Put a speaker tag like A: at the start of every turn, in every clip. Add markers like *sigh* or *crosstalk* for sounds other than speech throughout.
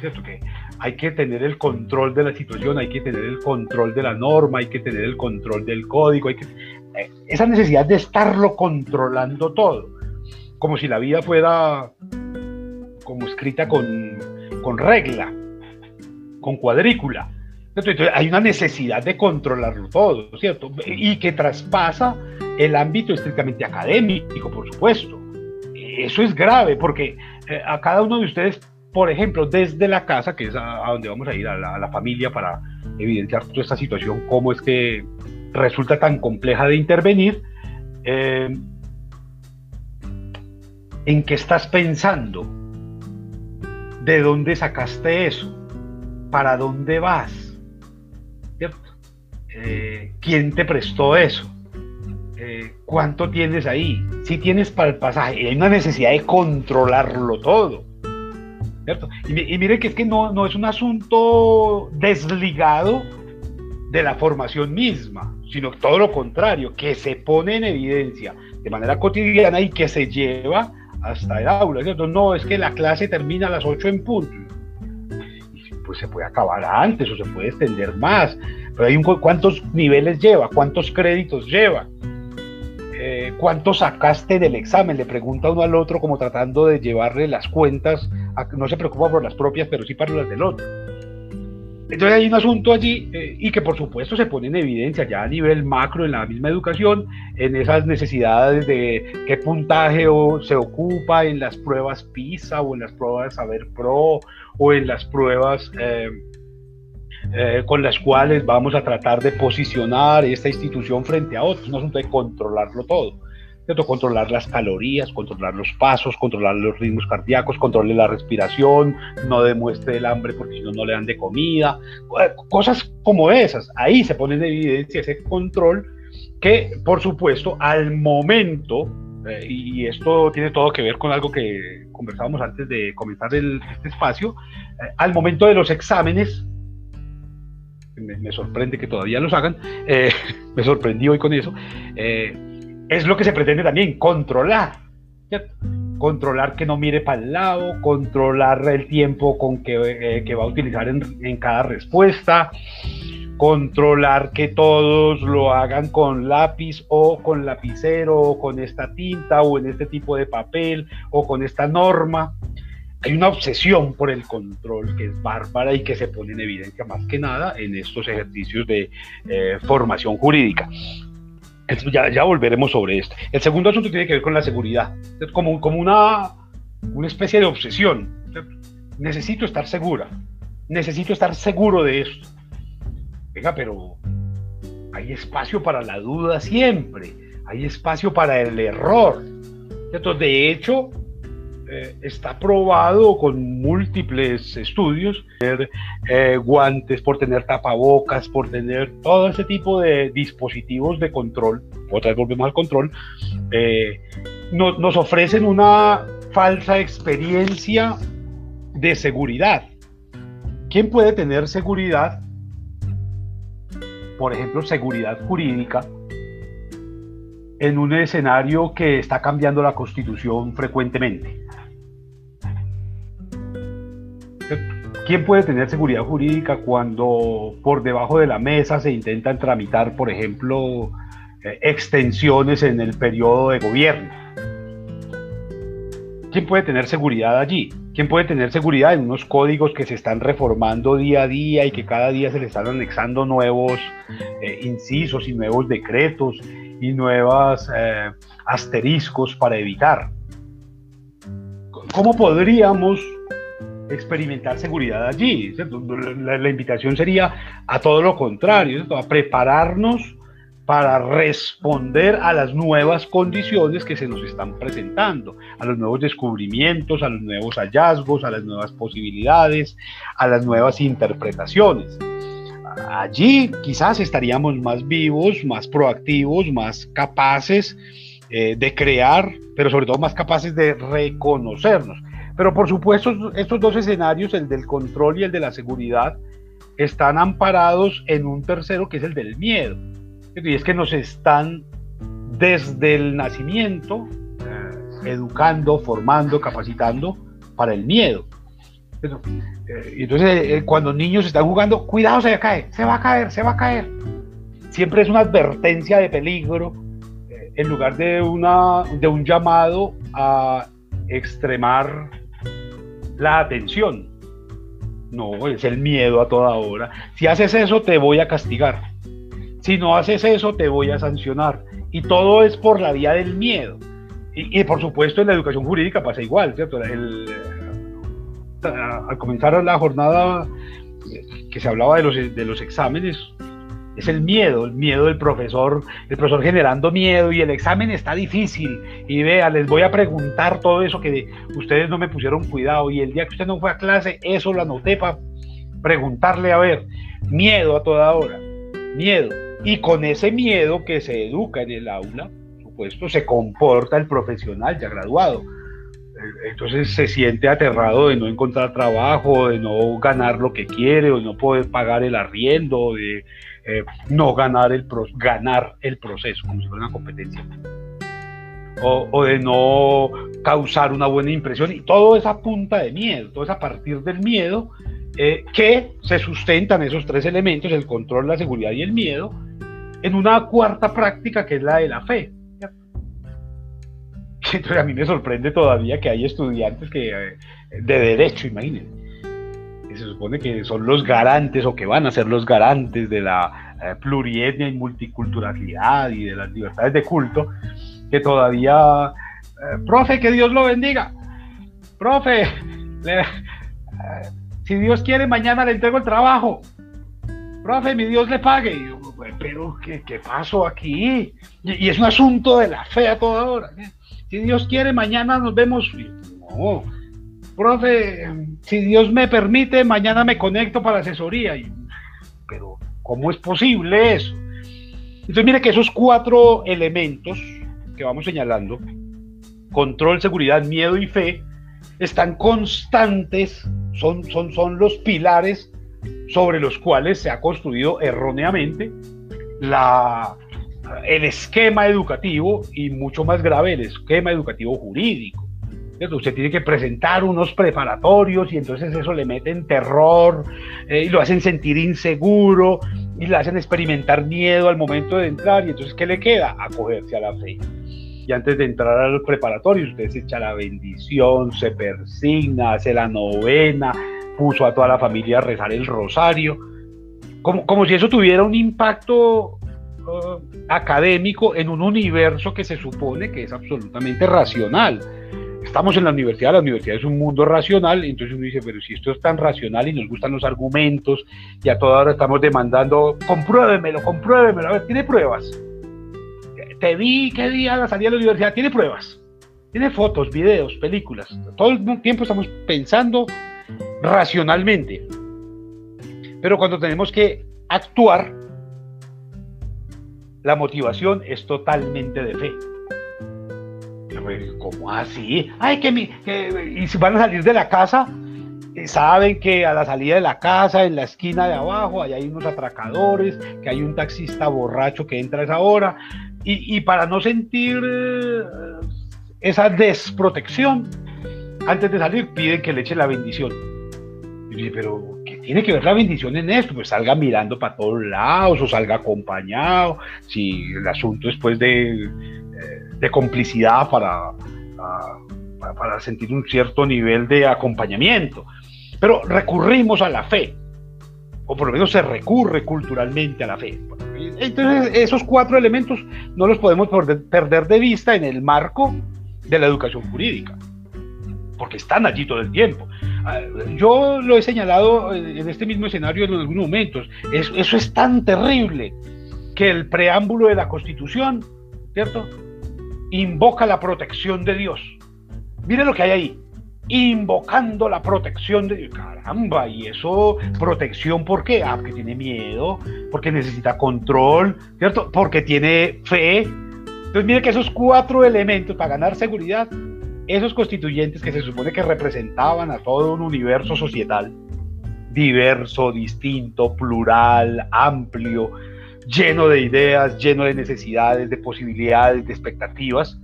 A: ¿cierto? Que hay que tener el control de la situación, hay que tener el control de la norma, hay que tener el control del código, hay que, eh, esa necesidad de estarlo controlando todo, como si la vida fuera como escrita con, con regla, con cuadrícula. Entonces hay una necesidad de controlarlo todo, ¿cierto? Y que traspasa el ámbito estrictamente académico, por supuesto. Eso es grave porque eh, a cada uno de ustedes, por ejemplo, desde la casa, que es a, donde vamos a ir, a la, familia, para evidenciar toda esta situación, cómo es que resulta tan compleja de intervenir, eh, ¿en qué estás pensando? ¿De dónde sacaste eso? ¿Para dónde vas? Eh, ¿Quién te prestó eso? Eh, ¿Cuánto tienes ahí? Si tienes para el pasaje, hay una necesidad de controlarlo todo. ¿Cierto? Y, mire que es que no, no es un asunto desligado de la formación misma, sino todo lo contrario, que se pone en evidencia de manera cotidiana y que se lleva hasta el aula, ¿cierto? No, es que la clase termina a las 8 en punto. Pues se puede acabar antes o se puede extender más, pero hay un, cuántos niveles lleva, cuántos créditos lleva, eh, cuánto sacaste del examen, le pregunta uno al otro como tratando de llevarle las cuentas, no se preocupa por las propias, pero sí para las del otro. Entonces hay un asunto allí eh, y que por supuesto se pone en evidencia ya a nivel macro en la misma educación, en esas necesidades de qué puntaje o, se ocupa en las pruebas PISA o en las pruebas Saber Pro o en las pruebas eh, eh, con las cuales vamos a tratar de posicionar esta institución frente a otros. Es un asunto de controlarlo todo. ¿cierto? Controlar las calorías, controlar los pasos, controlar los ritmos cardíacos, controlar la respiración, no demuestre el hambre porque si no, no le dan de comida. Eh, cosas como esas. Ahí se pone en evidencia ese control que, por supuesto, al momento, eh, y esto tiene todo que ver con algo que conversábamos antes de comenzar este espacio, al momento de los exámenes, me, sorprende que todavía los hagan, eh, *laughs* me sorprendí hoy con eso, eh, es lo que se pretende también, controlar, controlar que no mire para el lado, controlar el tiempo con que, eh, va a utilizar en, cada respuesta, controlar que todos lo hagan con lápiz o con lapicero o con esta tinta o en este tipo de papel o con esta norma hay una obsesión por el control que es bárbara y que se pone en evidencia más que nada en estos ejercicios de eh, formación jurídica. Ya, ya, volveremos sobre esto. El segundo asunto tiene que ver con la seguridad. Como, como una, una especie de obsesión. Necesito estar segura. Necesito estar seguro de esto. Venga, pero hay espacio para la duda siempre. Hay espacio para el error. De hecho, eh, está probado con múltiples estudios, tener eh, guantes, por tener tapabocas, por tener todo ese tipo de dispositivos de control, otra vez volvemos al control, eh, nos ofrecen una falsa experiencia de seguridad. ¿Quién puede tener seguridad? Por ejemplo, seguridad jurídica en un escenario que está cambiando la constitución frecuentemente. ¿Quién puede tener seguridad jurídica cuando por debajo de la mesa se intentan tramitar, por ejemplo, eh, extensiones en el periodo de gobierno? ¿Quién puede tener seguridad allí? ¿Quién puede tener seguridad en unos códigos que se están reformando día a día y que cada día se le están anexando nuevos eh, incisos y nuevos decretos y nuevos eh, asteriscos para evitar? ¿Cómo podríamos experimentar seguridad allí. La, invitación sería a todo lo contrario, a prepararnos para responder a las nuevas condiciones que se nos están presentando, a los nuevos descubrimientos, a los nuevos hallazgos, a las nuevas posibilidades, a las nuevas interpretaciones. Allí quizás estaríamos más vivos, más proactivos, más capaces eh, de crear, pero sobre todo más capaces de reconocernos. Pero por supuesto, estos dos escenarios, el del control y el de la seguridad, están amparados en un tercero que es el del miedo. Y es que nos están desde el nacimiento eh, educando, formando, capacitando para el miedo. Eh, entonces, eh, cuando niños están jugando, cuidado, se cae, se va a caer, se va a caer. Siempre es una advertencia de peligro en lugar de, una, de un llamado a extremar la atención. No, es el miedo a toda hora. Si haces eso, te voy a castigar. Si no haces eso, te voy a sancionar. Y todo es por la vía del miedo. Y, por supuesto en la educación jurídica pasa igual, ¿cierto? El, al comenzar la jornada que se hablaba de los, de los exámenes, es el miedo, el miedo del profesor, el profesor generando miedo y el examen está difícil. Y vea, les voy a preguntar todo eso que ustedes no me pusieron cuidado y el día que usted no fue a clase, eso lo anoté para preguntarle a ver. Miedo a toda hora, miedo. Y con ese miedo que se educa en el aula, supuesto, se comporta el profesional ya graduado entonces se siente aterrado de no encontrar trabajo, de no ganar lo que quiere, o de no poder pagar el arriendo, de eh, no ganar el, ganar el proceso, como si fuera una competencia. O, de no causar una buena impresión. Y todo es a punta de miedo, todo es a partir del miedo eh, que se sustentan esos tres elementos, el control, la seguridad y el miedo, en una cuarta práctica que es la de la fe. Entonces a mí me sorprende todavía que hay estudiantes que eh, de derecho, imagínense, que se supone que son los garantes o que van a ser los garantes de la eh, plurietnia y multiculturalidad y de las libertades de culto, que todavía, eh, profe, que Dios lo bendiga, profe, si Dios quiere mañana le entrego el trabajo, profe, mi Dios le pague. pero ¿qué, qué pasó aquí? Y, y, es un asunto de la fe a toda hora. Si Dios quiere, mañana nos vemos. No, profe, si Dios me permite, mañana me conecto para asesoría. Pero, ¿cómo es posible eso? Entonces, mire que esos cuatro elementos que vamos señalando, control, seguridad, miedo y fe, están constantes, son, son, son los pilares sobre los cuales se ha construido erróneamente la, el esquema educativo y mucho más grave el esquema educativo jurídico. Usted tiene que presentar unos preparatorios y entonces eso le mete en terror eh, y lo hacen sentir inseguro y le hacen experimentar miedo al momento de entrar y entonces ¿qué le queda? Acogerse a la fe. Y antes de entrar a los preparatorios usted se echa la bendición, se persigna, hace la novena, puso a toda la familia a rezar el rosario, como, como si eso tuviera un impacto Uh, académico en un universo que se supone que es absolutamente racional. Estamos en la universidad, la universidad es un mundo racional, entonces uno dice, pero si esto es tan racional y nos gustan los argumentos y a toda hora estamos demandando, compruébemelo, compruébemelo, a ver, ¿tiene pruebas? Te vi qué día la salida de la universidad, ¿tiene pruebas? Tiene fotos, videos, películas. Todo el tiempo estamos pensando racionalmente. Pero cuando tenemos que actuar, la motivación es totalmente de fe. ¿Cómo así? Ay, que, mi, que y si van a salir de la casa, eh, saben que a la salida de la casa, en la esquina de abajo, hay unos atracadores, que hay un taxista borracho que entra a esa hora, y, para no sentir eh, esa desprotección, antes de salir piden que le eche la bendición. Y pero tiene que ver la bendición en esto, pues salga mirando para todos lados o salga acompañado, si el asunto es pues de, eh, complicidad para, para, sentir un cierto nivel de acompañamiento. Pero recurrimos a la fe, o por lo menos se recurre culturalmente a la fe. Entonces esos cuatro elementos no los podemos perder de vista en el marco de la educación jurídica, porque están allí todo el tiempo. Ah, yo lo he señalado en este mismo escenario en algunos momentos. eso es tan terrible que el preámbulo de la Constitución, ¿cierto? Invoca la protección de Dios. Mire lo que hay ahí. Invocando la protección de Dios. Caramba, y eso, protección, ¿por qué? Ah, porque tiene miedo, porque necesita control, ¿cierto? Porque tiene fe. Entonces, mire que esos cuatro elementos para ganar seguridad esos constituyentes que se supone que representaban a todo un universo societal, diverso, distinto, plural, amplio, lleno de ideas, lleno de necesidades, de posibilidades, de expectativas,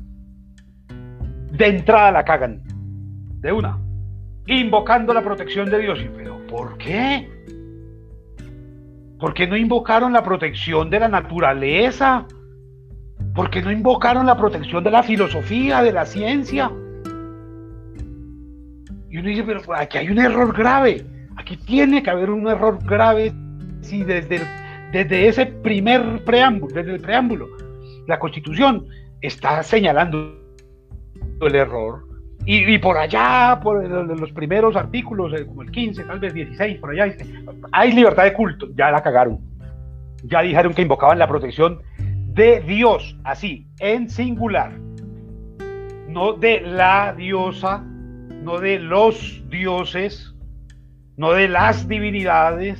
A: de entrada la cagan, de una. invocando la protección de Dios. pero ¿por qué? ¿Por qué no invocaron la protección de la naturaleza? ¿Por qué no invocaron la protección de la filosofía, de la ciencia? Y uno dice, pero aquí hay un error grave. Aquí tiene que haber un error grave si desde, desde ese primer preámbulo, desde el preámbulo, la Constitución está señalando el error. Y, por allá, por los primeros artículos, eh, como el 15, tal vez 16, por allá, hay libertad de culto. Ya la cagaron. Ya dijeron que invocaban la protección de Dios, así, en singular. No de la diosa, no de los dioses, no de las divinidades,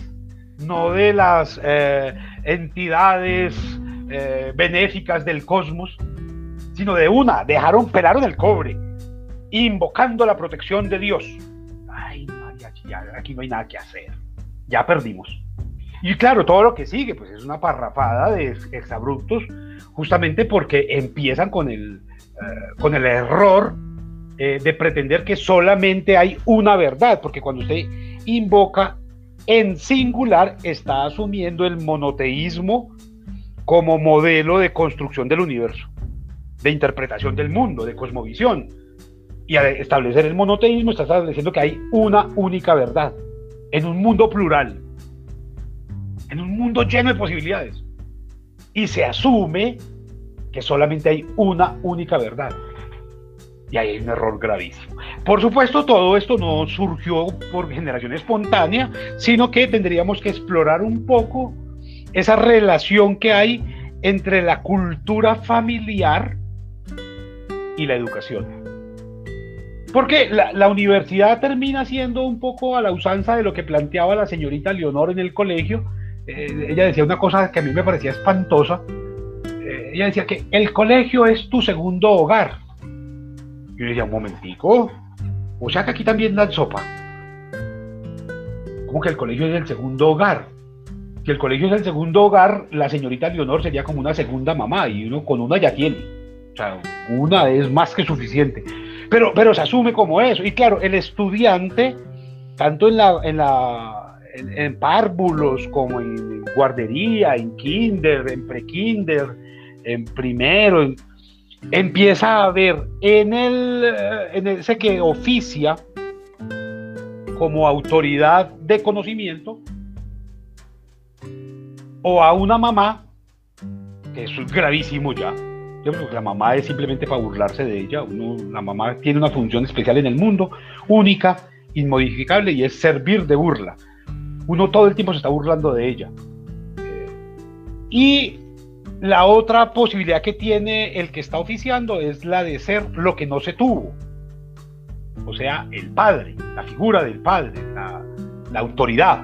A: no de las eh, entidades eh, benéficas del cosmos, sino de una. Dejaron, pelaron el cobre, invocando la protección de Dios. Ay, María, ya, aquí no hay nada que hacer. Ya perdimos. Y claro, todo lo que sigue, pues es una parrafada de exabruptos, justamente porque empiezan con el, eh, con el error de pretender que solamente hay una verdad, porque cuando usted invoca en singular, está asumiendo el monoteísmo como modelo de construcción del universo, de interpretación del mundo, de cosmovisión. Y al establecer el monoteísmo está estableciendo que hay una única verdad, en un mundo plural, en un mundo lleno de posibilidades. Y se asume que solamente hay una única verdad. Y ahí hay un error gravísimo. Por supuesto, todo esto no surgió por generación espontánea, sino que tendríamos que explorar un poco esa relación que hay entre la cultura familiar y la educación. Porque la, universidad termina siendo un poco a la usanza de lo que planteaba la señorita Leonor en el colegio. Eh, ella decía una cosa que a mí me parecía espantosa. Eh, ella decía que el colegio es tu segundo hogar. Yo decía, un momentico, o sea que aquí también dan sopa. Como que el colegio es el segundo hogar. Si el colegio es el segundo hogar, la señorita Leonor sería como una segunda mamá y uno con una ya tiene. O sea, una es más que suficiente. Pero, pero se asume como eso. Y claro, el estudiante, tanto en la, en la en, párvulos como en guardería, en kinder, en prekinder, en primero, en, empieza a ver en, el, en ese que oficia como autoridad de conocimiento o a una mamá, que es gravísimo ya. La mamá es simplemente para burlarse de ella. la mamá tiene una función especial en el mundo, única, inmodificable, y es servir de burla. Uno todo el tiempo se está burlando de ella. Eh, y la otra posibilidad que tiene el que está oficiando es la de ser lo que no se tuvo. O sea, el padre, la figura del padre, la, autoridad.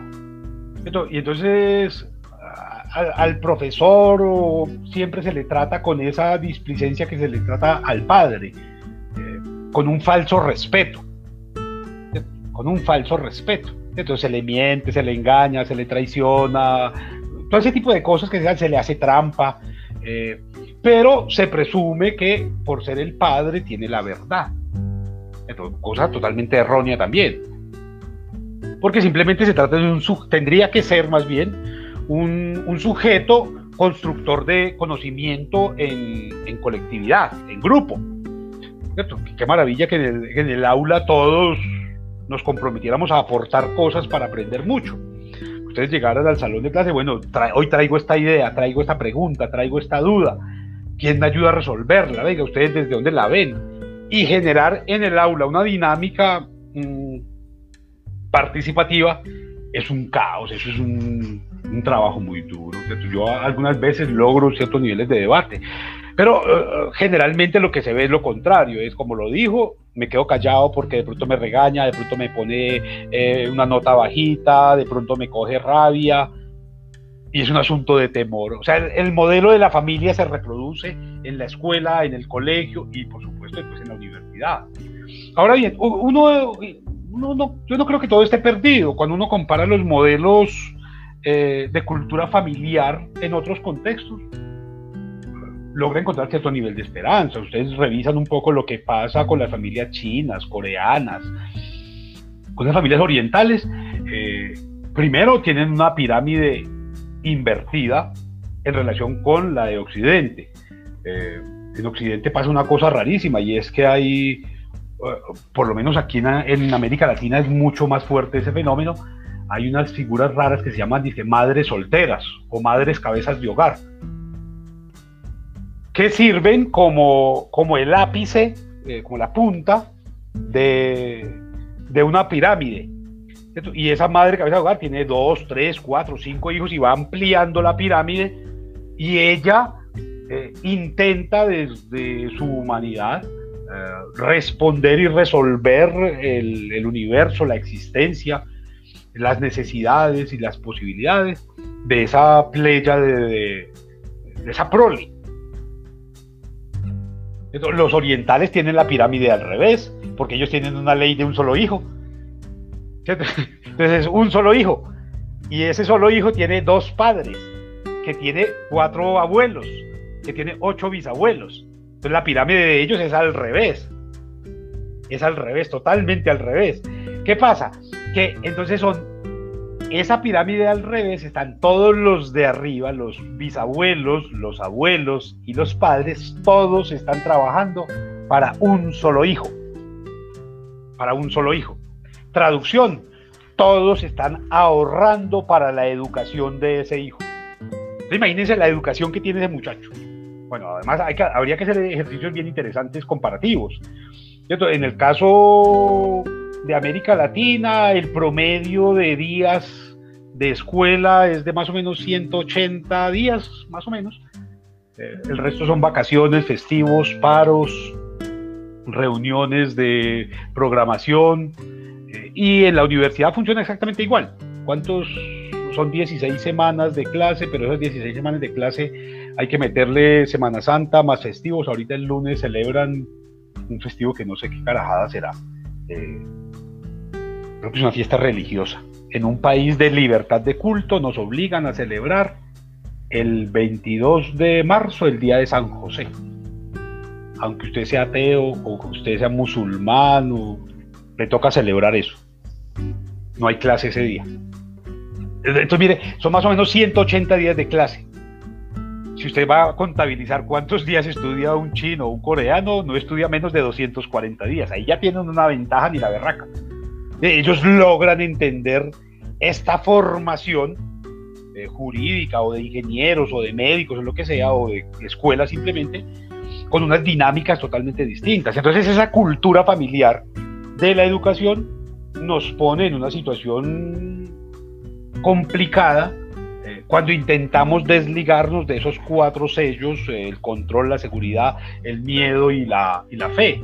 A: Y entonces al, profesor siempre se le trata con esa displicencia que se le trata al padre, eh, con un falso respeto. Con un falso respeto. Entonces se le miente, se le engaña, se le traiciona, todo ese tipo de cosas que se, le hace trampa, eh, pero se presume que por ser el padre tiene la verdad. cosa totalmente errónea también. Porque simplemente se trata de un, tendría que ser más bien un, sujeto constructor de conocimiento en, colectividad, en grupo. Qué maravilla que en el aula todos nos comprometiéramos a aportar cosas para aprender mucho ustedes llegaran al salón de clase, bueno, hoy traigo esta idea, traigo esta pregunta, traigo esta duda, ¿quién me ayuda a resolverla? Venga, ustedes desde dónde la ven. Y generar en el aula una dinámica mm, participativa es un caos, eso es un, un trabajo muy duro. Yo algunas veces logro ciertos niveles de debate, pero eh, generalmente lo que se ve es lo contrario, es como lo dijo, me quedo callado porque de pronto me regaña, de pronto me pone eh, una nota bajita, de pronto me coge rabia, y es un asunto de temor. O sea, el, modelo de la familia se reproduce en la escuela, en el colegio y por supuesto después en la universidad. Ahora bien, uno, uno yo no creo que todo esté perdido cuando uno compara los modelos de cultura familiar en otros contextos logra encontrar cierto nivel de esperanza. Ustedes revisan un poco lo que pasa con las familias chinas, coreanas, con las familias orientales, eh, primero tienen una pirámide invertida en relación con la de Occidente. Eh, en Occidente pasa una cosa rarísima y es que hay, eh, por lo menos aquí en, América Latina es mucho más fuerte ese fenómeno, hay unas figuras raras que se llaman, dice, madres solteras o madres cabezas de hogar, que sirven como, como el ápice, eh, como la punta de, de una pirámide. Y esa madre cabeza de hogar tiene dos, tres, cuatro, cinco hijos y va ampliando la pirámide y ella eh, intenta desde su humanidad eh, responder y resolver el, universo, la existencia, las necesidades y las posibilidades de esa playa de, esa prole. Los orientales tienen la pirámide al revés, porque ellos tienen una ley de un solo hijo. *laughs* Entonces es un solo hijo. Y ese solo hijo tiene dos padres, que tiene cuatro abuelos, que tiene ocho bisabuelos. Entonces la pirámide de ellos es al revés. Es al revés, totalmente al revés. ¿Qué pasa? Que entonces son, esa pirámide al revés están todos los de arriba, los bisabuelos, los abuelos y los padres, todos están trabajando para un solo hijo. Para un solo hijo. Traducción, todos están ahorrando para la educación de ese hijo. imagínense la educación que tiene ese muchacho. Bueno, además habría que hacer ejercicios bien interesantes comparativos. En el caso de América Latina, el promedio de días de escuela es de más o menos 180 días, más o menos. Eh, el resto son vacaciones, festivos, paros, reuniones de programación. Eh, y en la universidad funciona exactamente igual. ¿Cuántos son 16 semanas de clase? Pero esas 16 semanas de clase hay que meterle Semana Santa más festivos. Ahorita el lunes celebran un festivo que no sé qué carajada será. Eh, creo que es una fiesta religiosa. En un país de libertad de culto nos obligan a celebrar el 22 de marzo, el día de San José. Aunque usted sea ateo o usted sea musulmán, le toca celebrar eso. No hay clase ese día. Entonces, mire, son más o menos 180 días de clase si usted va a contabilizar cuántos días estudia un chino o un coreano, no estudia menos de 240 días. Ahí ya tienen una ventaja ni la berraca. Ellos logran entender esta formación eh, jurídica o de ingenieros o de médicos o lo que sea, o de escuela simplemente, con unas dinámicas totalmente distintas. Entonces esa cultura familiar de la educación nos pone en una situación complicada cuando intentamos desligarnos de esos cuatro sellos, el control, la seguridad, el miedo y la, y la fe.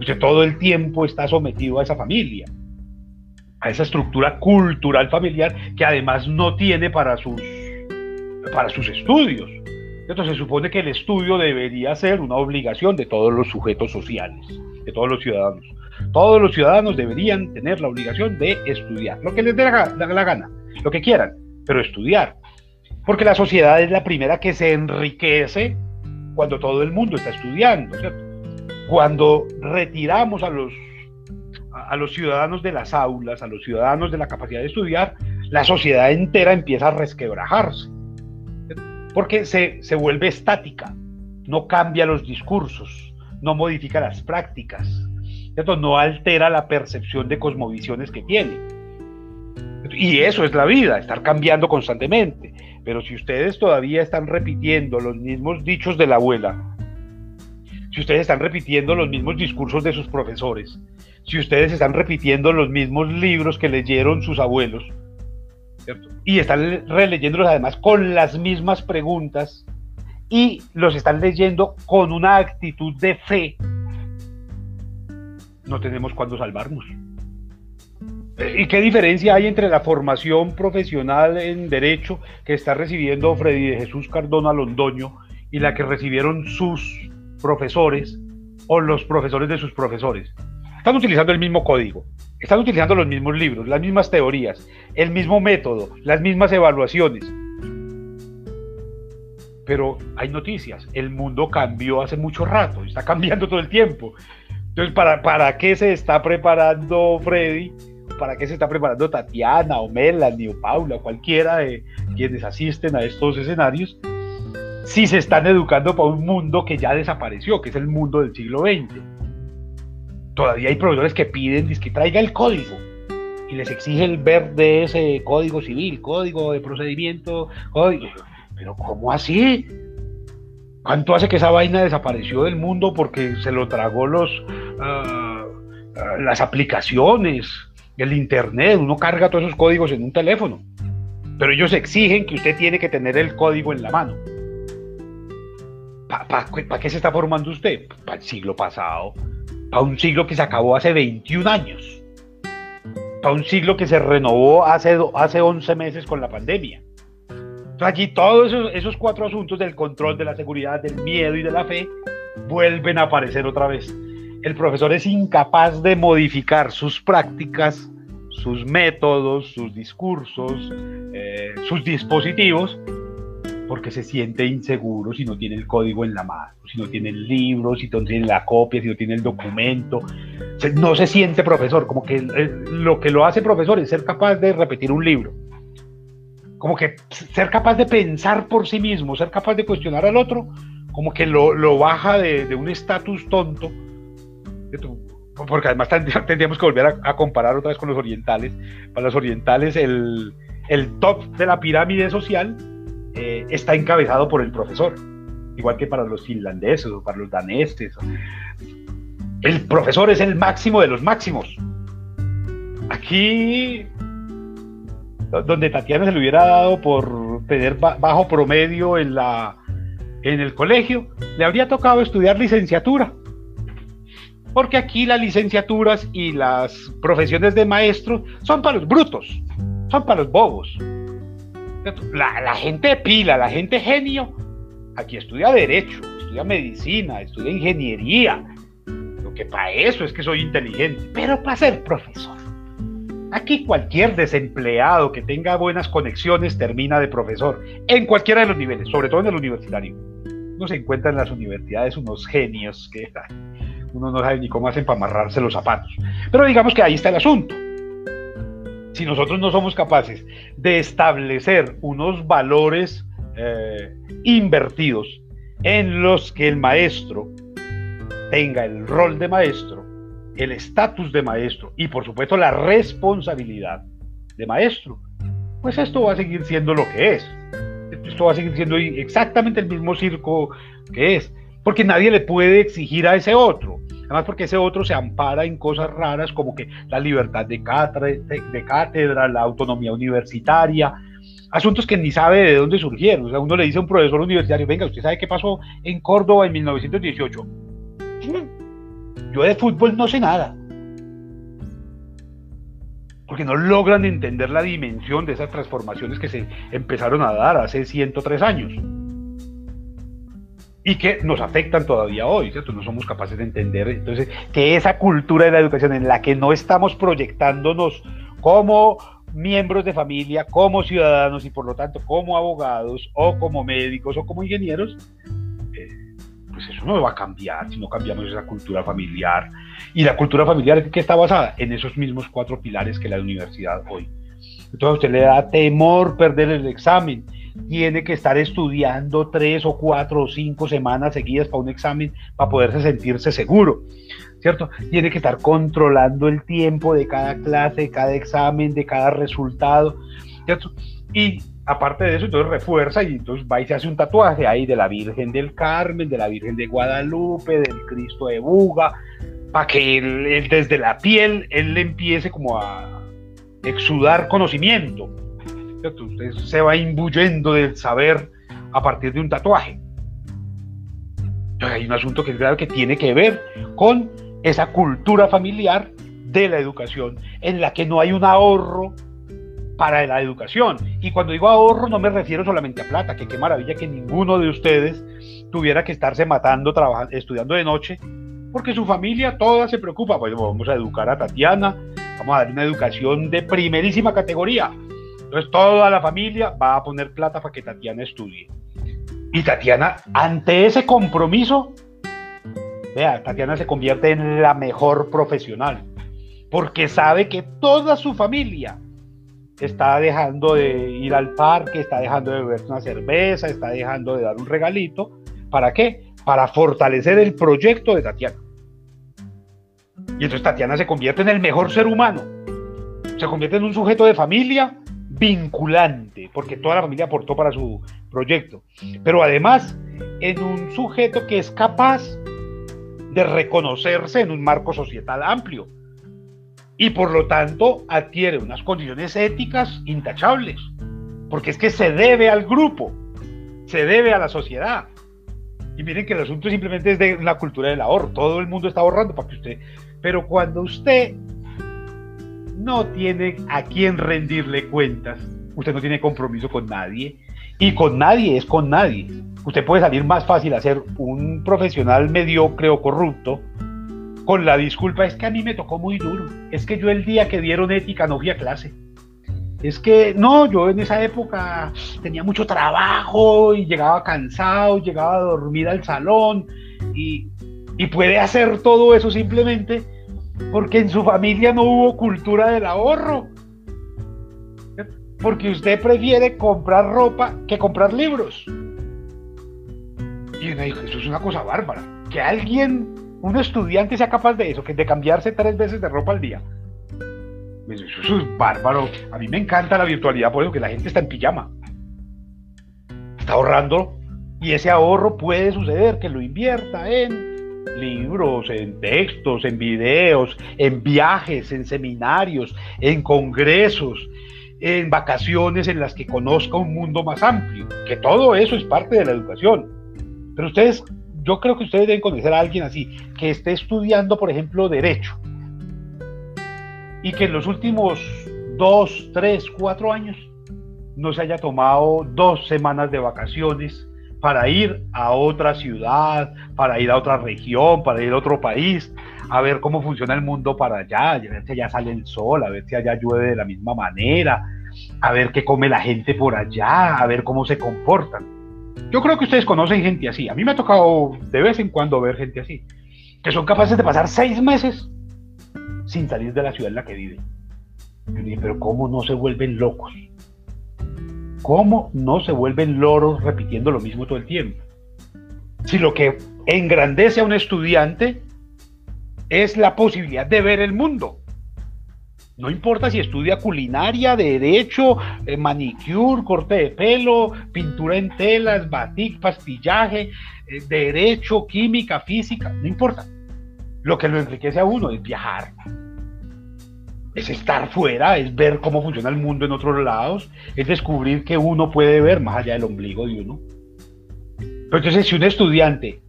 A: Usted todo el tiempo está sometido a esa familia, a esa estructura cultural familiar que además no tiene para sus, para sus estudios. Entonces se supone que el estudio debería ser una obligación de todos los sujetos sociales, de todos los ciudadanos. Todos los ciudadanos deberían tener la obligación de estudiar, lo que les dé la gana, lo que quieran pero estudiar. Porque la sociedad es la primera que se enriquece cuando todo el mundo está estudiando. Cuando retiramos a los, a los ciudadanos de las aulas, a los ciudadanos de la capacidad de estudiar, la sociedad entera empieza a resquebrajarse. Porque se, se vuelve estática, no cambia los discursos, no modifica las prácticas, no altera la percepción de cosmovisiones que tiene. Y eso es la vida, estar cambiando constantemente. Pero si ustedes todavía están repitiendo los mismos dichos de la abuela, si ustedes están repitiendo los mismos discursos de sus profesores, si ustedes están repitiendo los mismos libros que leyeron sus abuelos, y están releyéndolos además con las mismas preguntas, y los están leyendo con una actitud de fe, no tenemos cuándo salvarnos. ¿Y qué diferencia hay entre la formación profesional en Derecho que está recibiendo Freddy de Jesús Cardona Londoño y la que recibieron sus profesores o los profesores de sus profesores? Están utilizando el mismo código, están utilizando los mismos libros, las mismas teorías, el mismo método, las mismas evaluaciones. Pero hay noticias, el mundo cambió hace mucho rato, está cambiando todo el tiempo. Entonces, ¿para, para qué se está preparando Freddy ¿para qué se está preparando Tatiana o Melanie o Paula o cualquiera de quienes asisten a estos escenarios? Si se están educando para un mundo que ya desapareció, que es el mundo del siglo XX. Todavía hay profesores que piden que traiga el código y les exige el ver de ese código civil, código de procedimiento, código. Pero ¿cómo así? ¿Cuánto hace que esa vaina desapareció del mundo porque se lo tragó los, ah, las aplicaciones, el internet? Uno carga todos esos códigos en un teléfono. Pero ellos exigen que usted tiene que tener el código en la mano. ¿Para qué se está formando usted? Para el siglo pasado. Para un siglo que se acabó hace 21 años. Para un siglo que se renovó hace, hace 11 meses con la pandemia. Aquí todos esos, cuatro asuntos del control, de la seguridad, del miedo y de la fe vuelven a aparecer otra vez. El profesor es incapaz de modificar sus prácticas, sus métodos, sus discursos, eh, sus dispositivos, porque se siente inseguro si no tiene el código en la mano, si no tiene el libro, si no tiene la copia, si no tiene el documento. No se siente profesor, como que lo que lo hace profesor es ser capaz de repetir un libro como que ser capaz de pensar por sí mismo, ser capaz de cuestionar al otro, como que lo, baja de, un estatus tonto, porque además *laughs* tendríamos que volver a, comparar otra vez con los orientales. Para los orientales el, top de la pirámide social eh, está encabezado por el profesor, igual que para los finlandeses o para los daneses. El profesor es el máximo de los máximos. Aquí donde Tatiana se le hubiera dado por tener bajo promedio en, la, en el colegio, le habría tocado estudiar licenciatura. Porque aquí las licenciaturas y las profesiones de maestro son para los brutos, son para los bobos. La, gente pila, la gente genio, aquí estudia derecho, estudia medicina, estudia ingeniería. Lo que para eso es que soy inteligente, pero para ser profesor Aquí cualquier desempleado que tenga buenas conexiones termina de profesor, en cualquiera de los niveles, sobre todo en el universitario. Uno se encuentra en las universidades unos genios que uno no sabe ni cómo hacen para amarrarse los zapatos. Pero digamos que ahí está el asunto. Si nosotros no somos capaces de establecer unos valores eh, invertidos en los que el maestro tenga el rol de maestro, el estatus de maestro y por supuesto la responsabilidad de maestro, pues esto va a seguir siendo lo que es. Esto va a seguir siendo exactamente el mismo circo que es, porque nadie le puede exigir a ese otro. Además porque ese otro se ampara en cosas raras como que la libertad de cátedra, la autonomía universitaria, asuntos que ni sabe de dónde surgieron. O sea, uno le dice a un profesor universitario, venga, ¿usted sabe qué pasó en Córdoba en 1918? *laughs* Yo de fútbol no sé nada. Porque no logran entender la dimensión de esas transformaciones que se empezaron a dar hace 103 años. Y que nos afectan todavía hoy, ¿cierto? No somos capaces de entender. Entonces, que esa cultura de la educación en la que no estamos proyectándonos como miembros de familia, como ciudadanos y por lo tanto como abogados o como médicos o como ingenieros, pues eso no va a cambiar si no cambiamos esa cultura familiar. Y la cultura familiar que está basada en esos mismos cuatro pilares que la universidad hoy. Entonces a usted le da temor perder el examen. Tiene que estar estudiando tres o cuatro o cinco semanas seguidas para un examen para poderse sentirse seguro. ¿Cierto? Tiene que estar controlando el tiempo de cada clase, de cada examen, de cada resultado. ¿Cierto? Y aparte de eso, entonces refuerza y entonces va y se hace un tatuaje ahí de la Virgen del Carmen, de la Virgen de Guadalupe, del Cristo de Buga, para que él, desde la piel él empiece como a exudar conocimiento. Usted se va imbuyendo del saber a partir de un tatuaje. hay un asunto que es grave que tiene que ver con esa cultura familiar de la educación, en la que no hay un ahorro para la educación. Y cuando digo ahorro no me refiero solamente a plata, que qué maravilla que ninguno de ustedes tuviera que estarse matando, trabajando, estudiando de noche, porque su familia toda se preocupa. Pues vamos a educar a Tatiana, vamos a dar una educación de primerísima categoría. Entonces toda la familia va a poner plata para que Tatiana estudie. Y Tatiana, ante ese compromiso, vea, Tatiana se convierte en la mejor profesional porque sabe que toda su familia está dejando de ir al parque, está dejando de beber una cerveza, está dejando de dar un regalito. ¿Para qué? Para fortalecer el proyecto de Tatiana. Y entonces Tatiana se convierte en el mejor ser humano. Se convierte en un sujeto de familia vinculante, porque toda la familia aportó para su proyecto. Pero además, en un sujeto que es capaz de reconocerse en un marco societal amplio y por lo tanto adquiere unas condiciones éticas intachables, porque es que se debe al grupo, se debe a la sociedad. Y miren que el asunto simplemente es de la cultura del ahorro, todo el mundo está ahorrando para que usted, pero cuando usted no tiene a quién rendirle cuentas, usted no tiene compromiso con nadie, y con nadie es con nadie. Usted puede salir más fácil a ser un profesional mediocre o corrupto con la disculpa, es que a mí me tocó muy duro, es que yo el día que dieron ética no fui a clase. Es que no, yo en esa época tenía mucho trabajo y llegaba cansado, llegaba a dormir al salón y, y puede hacer todo eso simplemente porque en su familia no hubo cultura del ahorro. Porque usted prefiere comprar ropa que comprar libros. Y uno dijo, eso es una cosa bárbara. Que alguien un estudiante sea capaz de eso, que de cambiarse tres veces de ropa al día. Pues eso es bárbaro. A mí me encanta la virtualidad por eso que la gente está en pijama. Está ahorrando y ese ahorro puede suceder que lo invierta en libros, en textos, en videos, en viajes, en seminarios, en congresos, en vacaciones en las que conozca un mundo más amplio, que todo eso es parte de la educación. Pero ustedes yo creo que ustedes deben conocer a alguien así, que esté estudiando, por ejemplo, derecho, y que en los últimos dos, tres, cuatro años no se haya tomado dos semanas de vacaciones para ir a otra ciudad, para ir a otra región, para ir a otro país, a ver cómo funciona el mundo para allá, a ver si allá sale el sol, a ver si allá llueve de la misma manera, a ver qué come la gente por allá, a ver cómo se comportan. Yo creo que ustedes conocen gente así. A mí me ha tocado de vez en cuando ver gente así, que son capaces de pasar seis meses sin salir de la ciudad en la que viven. Pero ¿cómo no se vuelven locos? ¿Cómo no se vuelven loros repitiendo lo mismo todo el tiempo? Si lo que engrandece a un estudiante es la posibilidad de ver el mundo. No importa si estudia culinaria, derecho, eh, manicure, corte de pelo, pintura en telas, batik, pastillaje, eh, derecho, química, física, no importa. Lo que lo enriquece a uno es viajar, es estar fuera, es ver cómo funciona el mundo en otros lados, es descubrir que uno puede ver más allá del ombligo de uno. Pero entonces, si un estudiante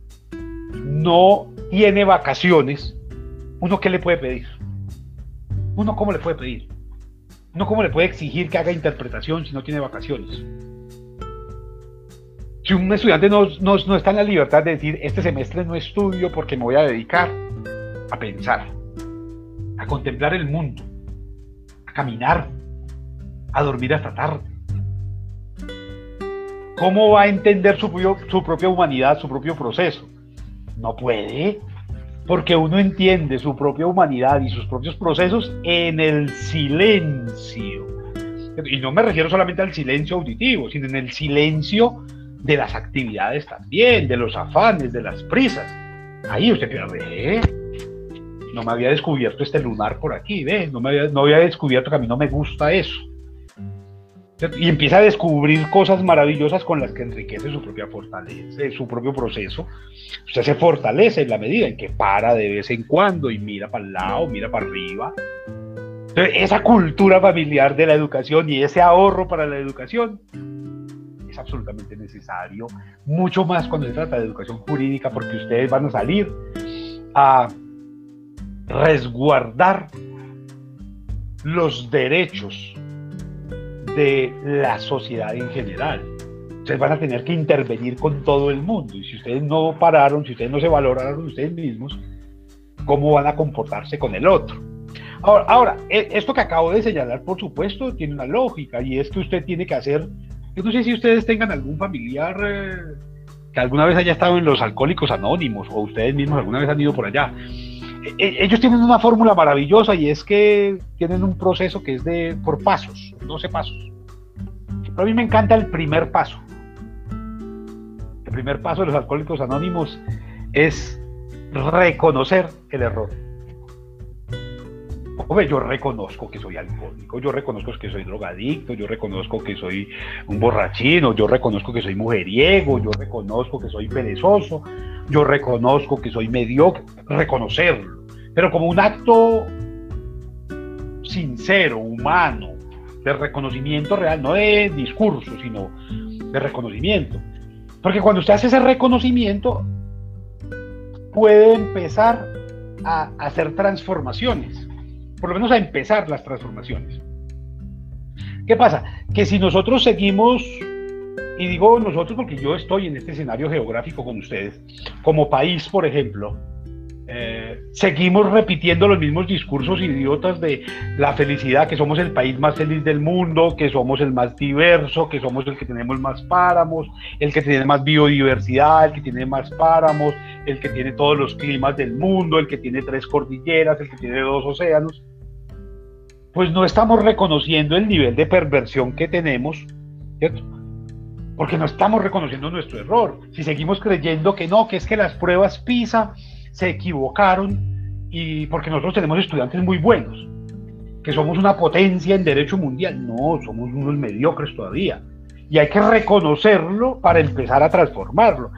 A: no tiene vacaciones, ¿uno qué le puede pedir? uno cómo le puede pedir, uno cómo le puede exigir que haga interpretación si no tiene vacaciones. Si un estudiante no, no, está en la libertad de decir, este semestre no estudio porque me voy a dedicar a pensar, a contemplar el mundo, caminar, a dormir hasta tarde. ¿Cómo va a entender su, propia humanidad, su propio proceso? No puede porque uno entiende su propia humanidad y sus propios procesos en el silencio. Y no me refiero solamente al silencio auditivo, sino en el silencio de las actividades también, de los afanes, de las prisas. Ahí usted pierde, no me había descubierto este lunar por aquí, ¿ve? No, me había, no había descubierto que a mí no me gusta eso y empieza a descubrir cosas maravillosas con las que enriquece su propia fortaleza, su propio proceso. Usted se fortalece en la medida en que para de vez en cuando y mira para el lado, mira para arriba. Esa cultura familiar de la educación y ese ahorro para la educación es absolutamente necesario, mucho más cuando se trata de educación jurídica, porque ustedes van a salir a resguardar los derechos de la sociedad en general. Ustedes van a tener que intervenir con todo el mundo. Y si ustedes no pararon, si ustedes no se valoraron ustedes mismos, ¿cómo van a comportarse con el otro? Ahora, ahora, e, esto que acabo de señalar, por supuesto, tiene una lógica y es que usted tiene que hacer, yo no sé si ustedes tengan algún familiar eh, que alguna vez haya estado en los alcohólicos anónimos o ustedes mismos alguna vez han ido por allá. E, ellos tienen una fórmula maravillosa y es que tienen un proceso que es de por pasos, 12 pasos. Pero a mí me encanta el primer paso. El primer paso de los alcohólicos anónimos es reconocer el error. Yo reconozco que soy alcohólico, yo reconozco que soy drogadicto, yo reconozco que soy un borrachino, yo reconozco que soy mujeriego, yo reconozco que soy perezoso, yo reconozco que soy mediocre, reconocerlo, pero como un acto sincero, humano, de reconocimiento real, no de discurso, sino de reconocimiento. Porque cuando usted hace ese reconocimiento, puede empezar a hacer transformaciones por lo menos a empezar las transformaciones. ¿Qué pasa? Que si nosotros seguimos, y digo nosotros porque yo estoy en este escenario geográfico con ustedes, como país, por ejemplo, eh, seguimos repitiendo los mismos discursos idiotas de la felicidad, que somos el país más feliz del mundo, que somos el más diverso, que somos el que tenemos más páramos, el que tiene más biodiversidad, el que tiene más páramos, el que tiene todos los climas del mundo, el que tiene tres cordilleras, el que tiene dos océanos pues no estamos reconociendo el nivel de perversión que tenemos, ¿cierto? Porque no estamos reconociendo nuestro error. Si seguimos creyendo que no, que es que las pruebas PISA se equivocaron y porque nosotros tenemos estudiantes muy buenos, que somos una potencia en derecho mundial. No, somos unos mediocres todavía. Y hay que reconocerlo para empezar a transformarlo.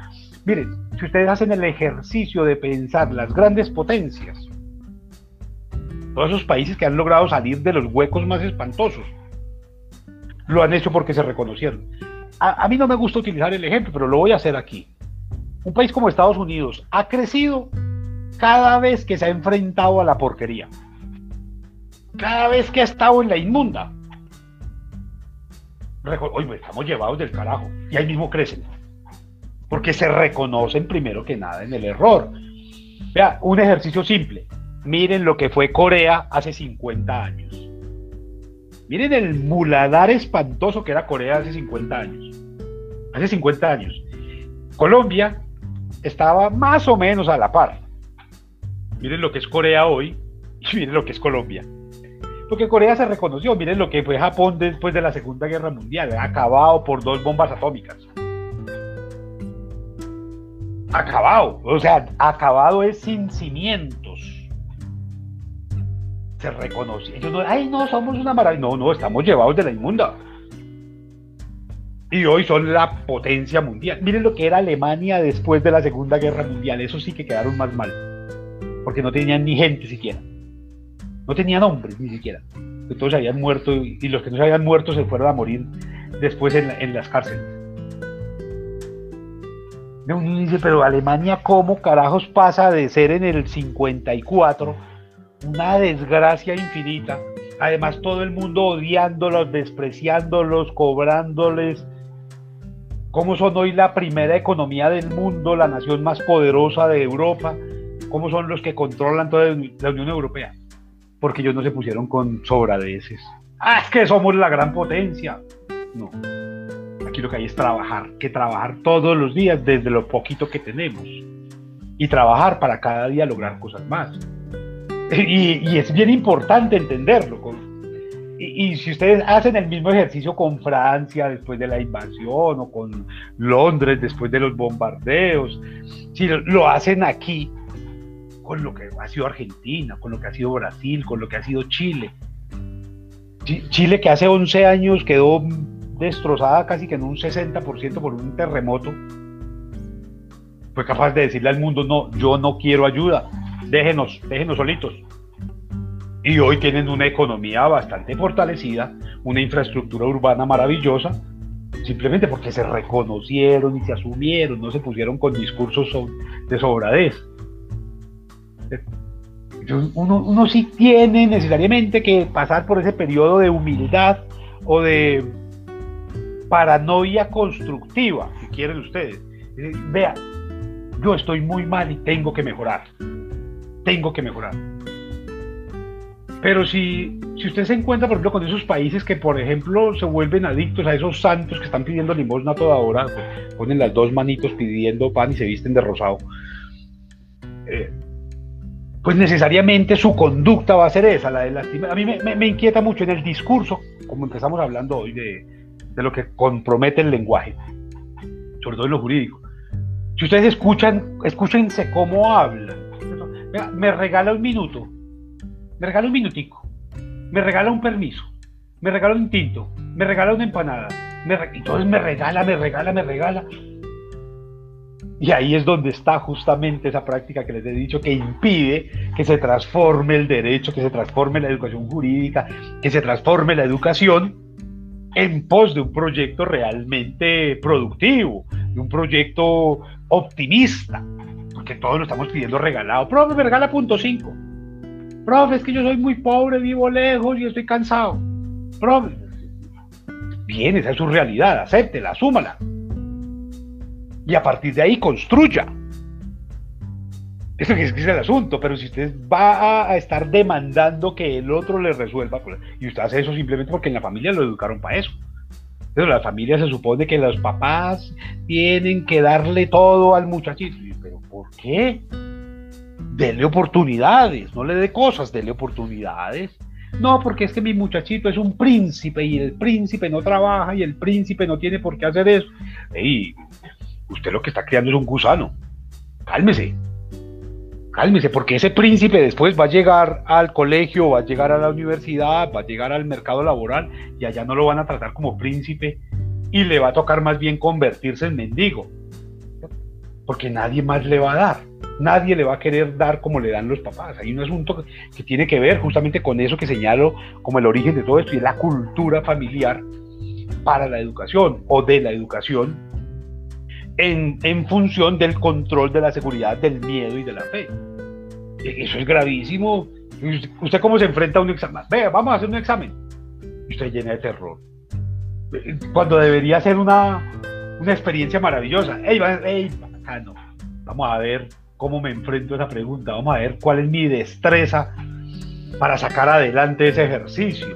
A: Miren, si ustedes hacen el ejercicio de pensar las grandes potencias, todos esos países que han logrado salir de los huecos más espantosos, lo han hecho porque se reconocieron. A, mí no me gusta utilizar el ejemplo, pero lo voy a hacer aquí. Un país como Estados Unidos ha crecido cada vez que se ha enfrentado a la porquería. Cada vez que ha estado en la inmunda. Oye, estamos llevados del carajo. Y ahí mismo crecen. Porque se reconocen primero que nada en el error. Vea, un ejercicio simple. Miren lo que fue Corea hace 50 años. Miren el muladar espantoso que era Corea hace 50 años. Hace 50 años. Colombia estaba más o menos a la par. Miren lo que es Corea hoy y *laughs* miren lo que es Colombia. Porque Corea se reconoció, miren lo que fue Japón después de la Segunda Guerra Mundial, acabado por dos bombas atómicas. Acabado, o sea, acabado es sin cimientos se reconoce. Ellos no, ay, no, somos una maravilla. No, no, estamos llevados de la inmunda. Y hoy son la potencia mundial. Miren lo que era Alemania después de la Segunda Guerra Mundial. Eso sí que quedaron más mal. Porque no tenían ni gente siquiera. No tenían hombres ni siquiera. Todos habían muerto y los que no se habían muerto se fueron a morir después en, en las cárceles. Uno dice, pero Alemania, ¿cómo carajos pasa de ser en el 54 una desgracia infinita. Además, todo el mundo odiándolos, despreciándolos, cobrándoles. ¿Cómo son hoy la primera economía del mundo, la nación más poderosa de Europa? ¿Cómo son los que controlan toda la Unión Europea? Porque ellos no se pusieron con sobradeces. Ah, es que somos la gran potencia. No. Aquí lo que hay es trabajar, que trabajar todos los días desde lo poquito que tenemos. Y trabajar para cada día lograr cosas más. Y, es bien importante entenderlo. y, si ustedes hacen el mismo ejercicio con Francia después de la invasión o con Londres después de los bombardeos, si lo, hacen aquí con lo que ha sido Argentina, con lo que ha sido Brasil, con lo que ha sido Chile. Chile que hace 11 años quedó destrozada casi que en un 60% por un terremoto, fue capaz de decirle al mundo, no, yo no quiero ayuda, déjenos, déjenos solitos. Y hoy tienen una economía bastante fortalecida, una infraestructura urbana maravillosa, simplemente porque se reconocieron y se asumieron, no se pusieron con discursos de sobradez. Uno, uno sí tiene necesariamente que pasar por ese periodo de humildad o de paranoia constructiva, si quieren ustedes. Vean, yo estoy muy mal y tengo que mejorar tengo que mejorar. Pero si, si usted se encuentra, por ejemplo, con esos países que, por ejemplo, se vuelven adictos a esos santos que están pidiendo limosna toda hora, pues, ponen las dos manitos pidiendo pan y se visten de rosado. Eh, pues necesariamente su conducta va a ser esa, la de lastimar. A mí me, inquieta mucho en el discurso, como empezamos hablando hoy, de, lo que compromete el lenguaje, sobre todo en lo jurídico. Si ustedes escuchan, escúchense cómo hablan. Me regala un minuto, me regala un minutico, me regala un permiso, me regala un tinto, me regala una empanada, me entonces me regala, me regala, me regala. Y ahí es donde está justamente esa práctica que les he dicho que impide que se transforme el derecho, que se transforme la educación jurídica, que se transforme la educación en pos de un proyecto realmente productivo, de un proyecto optimista, porque todos lo estamos pidiendo regalado. Profe, me regala punto 5. Profe, es que yo soy muy pobre, vivo lejos y estoy cansado. Profe, bien, esa es su realidad, acéptela, asúmala y a partir de ahí construya. Eso es, el asunto, pero si usted va a, estar demandando que el otro le resuelva, pues, y usted hace eso simplemente porque en la familia lo educaron para eso. Entonces la familia se supone que los papás tienen que darle todo al muchachito. ¿Por qué? Dele oportunidades, no le dé cosas, dele oportunidades. No, porque es que mi muchachito es un príncipe y el príncipe no trabaja y el príncipe no tiene por qué hacer eso. Ey, usted lo que está creando es un gusano. Cálmese. Cálmese, porque ese príncipe después va a llegar al colegio, va a llegar a la universidad, va a llegar al mercado laboral y allá no lo van a tratar como príncipe y le va a tocar más bien convertirse en mendigo. Porque nadie más le va a dar. Nadie le va a querer dar como le dan los papás. Hay un asunto que tiene que ver justamente con eso que señalo como el origen de todo esto y es la cultura familiar para la educación o de la educación en, función del control de la seguridad, del miedo y de la fe. E, eso es gravísimo. ¿Usted cómo se enfrenta a un examen? Vea, vamos a hacer un examen. Usted llena de terror. E, cuando debería ser una, una experiencia maravillosa. Ey, ey, no. Vamos a ver cómo me enfrento a esa pregunta. Vamos a ver cuál es mi destreza para sacar adelante ese ejercicio,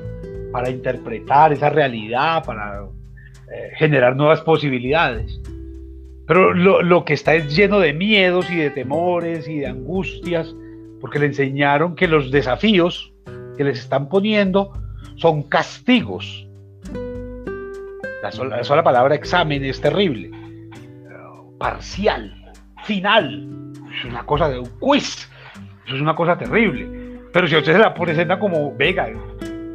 A: para interpretar esa realidad, para eh, generar nuevas posibilidades. Pero lo, que está es lleno de miedos y de temores y de angustias, porque le enseñaron que los desafíos que les están poniendo son castigos. La sola, palabra examen es terrible. Parcial, final. Es una cosa de un quiz. Eso es una cosa terrible. Pero si usted se la presenta como, vega,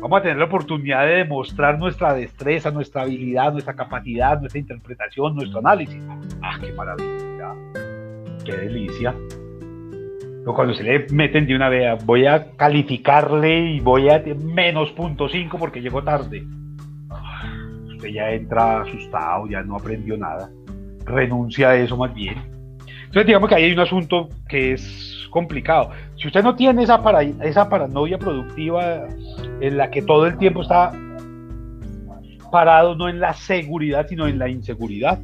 A: vamos a tener la oportunidad de demostrar nuestra destreza, nuestra habilidad, nuestra capacidad, nuestra interpretación, nuestro análisis. ¡Ah, qué maravilla! ¡Qué delicia! Pero cuando se le meten de una vez, voy a calificarle y voy a menos punto 5 porque llegó tarde. Usted ya entra asustado, ya no aprendió nada. Renuncia a eso más bien. Entonces digamos que ahí hay un asunto que es complicado. Si usted no tiene esa, para, esa paranoia productiva en la que todo el tiempo está parado no en la seguridad, sino en la inseguridad,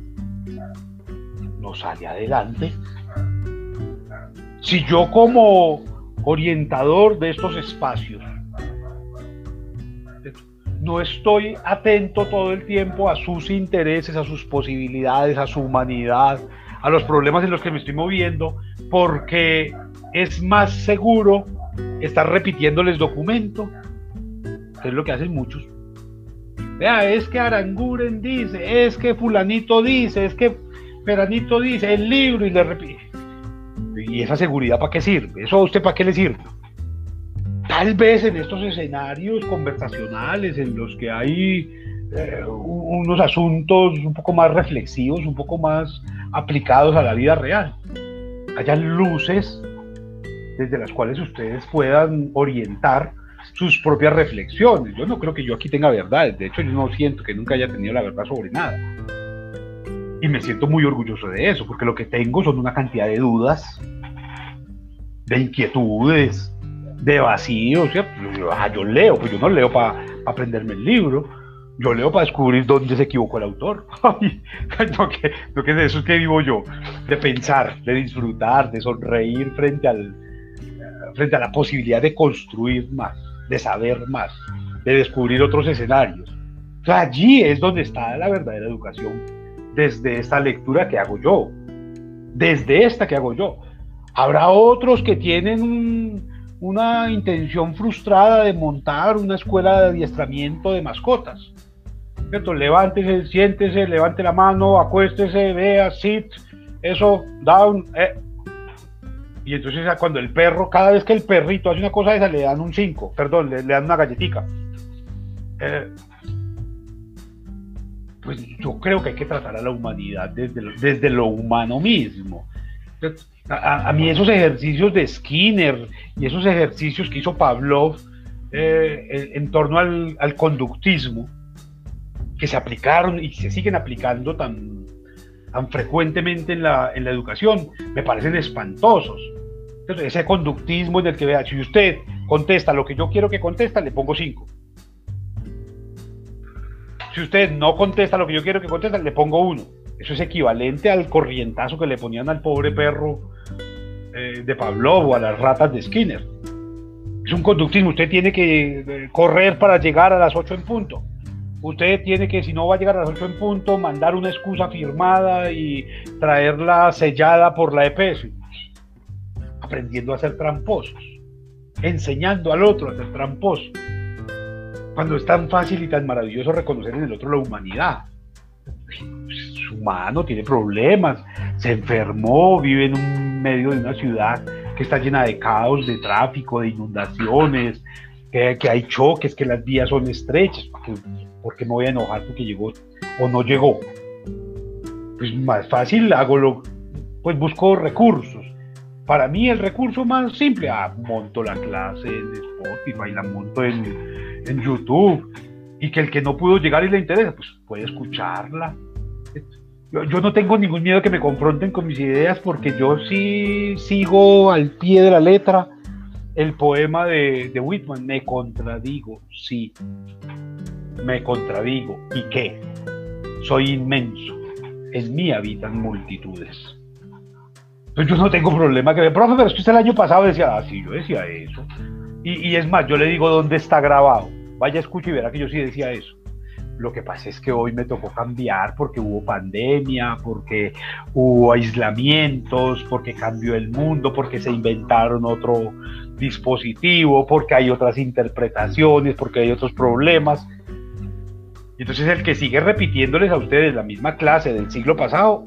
A: no sale adelante. Si yo como orientador de estos espacios no estoy atento todo el tiempo a sus intereses, a sus posibilidades, a su humanidad, a los problemas en los que me estoy moviendo, porque es más seguro estar repitiéndoles documento, es lo que hacen muchos. Vea, es que Aranguren dice, es que fulanito dice, es que Peranito dice, el libro y le repite. ¿Y esa seguridad para qué sirve? ¿Eso a usted para qué le sirve? Tal vez en estos escenarios conversacionales en los que hay eh, unos asuntos un poco más reflexivos, un poco más aplicados a la vida real, hayan luces desde las cuales ustedes puedan orientar sus propias reflexiones. Yo no creo que yo aquí tenga verdad, de hecho yo no siento que nunca haya tenido la verdad sobre nada. Y me siento muy orgulloso de eso, porque lo que tengo son una cantidad de dudas, de inquietudes, de vacíos. Ah, yo leo, pues yo no leo para aprenderme el libro, yo leo para descubrir dónde se equivocó el autor. *laughs* no, que, no que de eso es que vivo yo, de pensar, de disfrutar, de sonreír frente, al, frente a la posibilidad de construir más, de saber más, de descubrir otros escenarios. allí es donde está la verdadera educación, desde esta lectura que hago yo, desde esta que hago yo. Habrá otros que tienen una intención frustrada de montar una escuela de adiestramiento de mascotas. ¿Cierto? Levántese, siéntese, levante la mano, acuéstese, vea, sit, eso, down. Eh. Y entonces cuando el perro, cada vez que el perrito hace una cosa de esa, le dan un 5, perdón, le, dan una galletica. Eh, pues yo creo que hay que tratar a la humanidad desde lo, desde lo humano mismo. A, mí esos ejercicios de Skinner y esos ejercicios que hizo Pavlov eh, en, torno al, conductismo, que se aplicaron y se siguen aplicando tan, tan frecuentemente en la, en la educación, me parecen espantosos. ese conductismo en el que vea, si usted contesta lo que yo quiero que contesta, le pongo 5 si usted no contesta lo que yo quiero que conteste, le pongo uno. Eso es equivalente al corrientazo que le ponían al pobre perro eh, de Pavlov o a las ratas de Skinner. Es un conductismo. Usted tiene que eh, correr para llegar a las 8 en punto. Usted tiene que, si no va a llegar a las 8 en punto, mandar una excusa firmada y traerla sellada por la EPS. Aprendiendo a ser tramposos. Enseñando al otro a ser tramposo cuando es tan fácil y tan maravilloso reconocer en el otro la humanidad. Humano, tiene problemas, se enfermó, vive en un medio de una ciudad que está llena de caos, de tráfico, de inundaciones, que, hay choques, que las vías son estrechas. ¿Por qué, me voy a enojar porque llegó o no llegó? Pues más fácil hago lo, pues busco recursos. Para mí el recurso más simple, ah, monto la clase en Spotify, la monto en, en YouTube y que el que no pudo llegar y le interesa, pues puede escucharla. Yo, no tengo ningún miedo que me confronten con mis ideas porque yo sí sigo al pie de la letra el poema de, de Whitman. Me contradigo, sí. Me contradigo. ¿Y qué? Soy inmenso. En mí habitan multitudes. Entonces yo no tengo problema que ver. Profe, pero es que usted el año pasado decía, ah, sí, yo decía eso. Y, y es más, yo le digo dónde está grabado Vaya, escucha y verá que yo sí decía eso. Lo que pasa es que hoy me tocó cambiar porque hubo pandemia, porque hubo aislamientos, porque cambió el mundo, porque se inventaron otro dispositivo, porque hay otras interpretaciones, porque hay otros problemas. Entonces el que sigue repitiéndoles a ustedes la misma clase del siglo pasado,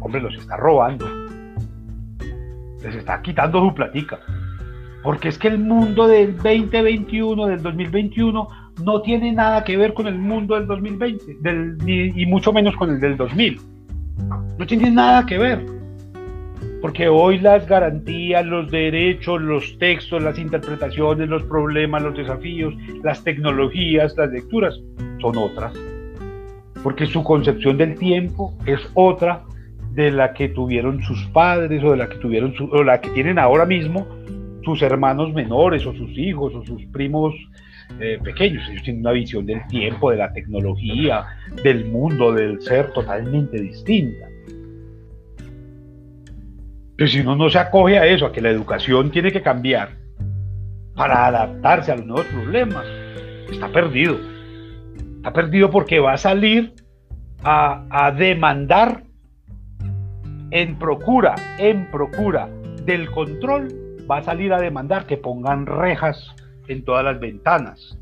A: hombre, los está robando. Les está quitando su platica. Porque es que el mundo del 2021, del 2021, no tiene nada que ver con el mundo del 2020, y mucho menos con el del 2000. No tiene nada que ver. Porque hoy las garantías, los derechos, los textos, las interpretaciones, los problemas, los desafíos, las tecnologías, las lecturas, son otras. Porque su concepción del tiempo es otra de la que tuvieron sus padres o de la que tuvieron o la que tienen ahora mismo sus hermanos menores o sus hijos o sus primos eh, pequeños. Ellos tienen una visión del tiempo, de la tecnología, del mundo, del ser totalmente distinta. Pero si uno no se acoge a eso, a que la educación tiene que cambiar para adaptarse a los nuevos problemas, está perdido. Está perdido porque va a salir a, a demandar en procura, en procura del control va a salir a demandar que pongan rejas en todas las ventanas.